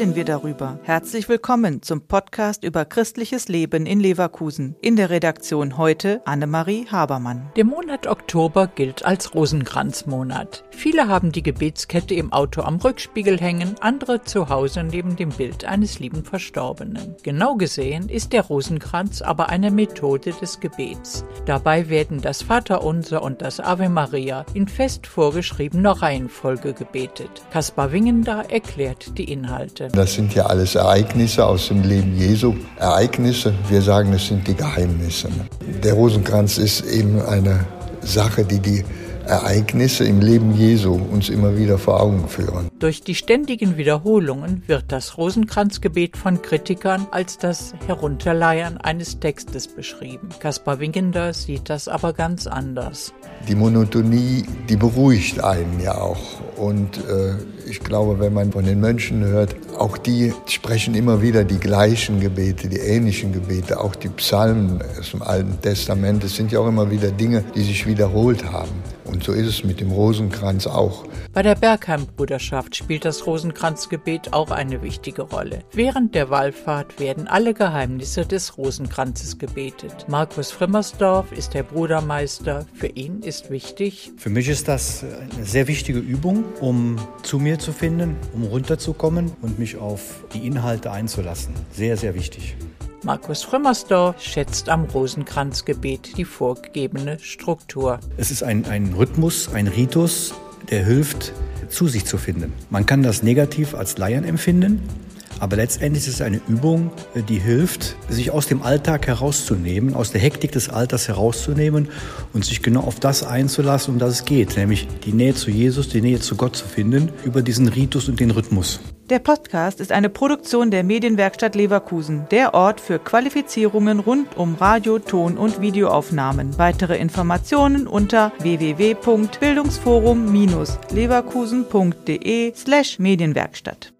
darüber. Herzlich willkommen zum Podcast über christliches Leben in Leverkusen. In der Redaktion heute Annemarie Habermann. Der Monat Oktober gilt als Rosenkranzmonat. Viele haben die Gebetskette im Auto am Rückspiegel hängen, andere zu Hause neben dem Bild eines lieben Verstorbenen. Genau gesehen ist der Rosenkranz aber eine Methode des Gebets. Dabei werden das Vaterunser und das Ave Maria in fest vorgeschriebener Reihenfolge gebetet. Kaspar Wingender erklärt die Inhalte. Das sind ja alles Ereignisse aus dem Leben Jesu. Ereignisse, wir sagen, es sind die Geheimnisse. Der Rosenkranz ist eben eine Sache, die die Ereignisse im Leben Jesu uns immer wieder vor Augen führen. Durch die ständigen Wiederholungen wird das Rosenkranzgebet von Kritikern als das Herunterleiern eines Textes beschrieben. Kaspar Winkender sieht das aber ganz anders. Die Monotonie, die beruhigt einen ja auch. Und äh, ich glaube, wenn man von den Mönchen hört, auch die sprechen immer wieder die gleichen Gebete, die ähnlichen Gebete, auch die Psalmen aus dem Alten Testament. Es sind ja auch immer wieder Dinge, die sich wiederholt haben. Und so ist es mit dem Rosenkranz auch. Bei der Bergheim-Bruderschaft spielt das Rosenkranzgebet auch eine wichtige Rolle. Während der Wallfahrt werden alle Geheimnisse des Rosenkranzes gebetet. Markus Frimmersdorf ist der Brudermeister. Für ihn ist wichtig. Für mich ist das eine sehr wichtige Übung, um zu mir zu finden, um runterzukommen und mich auf die Inhalte einzulassen. Sehr, sehr wichtig. Markus Frömmersdorf schätzt am Rosenkranzgebet die vorgegebene Struktur. Es ist ein, ein Rhythmus, ein Ritus, der hilft, zu sich zu finden. Man kann das negativ als Laien empfinden, aber letztendlich ist es eine Übung, die hilft, sich aus dem Alltag herauszunehmen, aus der Hektik des Alters herauszunehmen und sich genau auf das einzulassen, um das es geht, nämlich die Nähe zu Jesus, die Nähe zu Gott zu finden, über diesen Ritus und den Rhythmus. Der Podcast ist eine Produktion der Medienwerkstatt Leverkusen, der Ort für Qualifizierungen rund um Radio, Ton und Videoaufnahmen. Weitere Informationen unter www.bildungsforum-leverkusen.de slash Medienwerkstatt.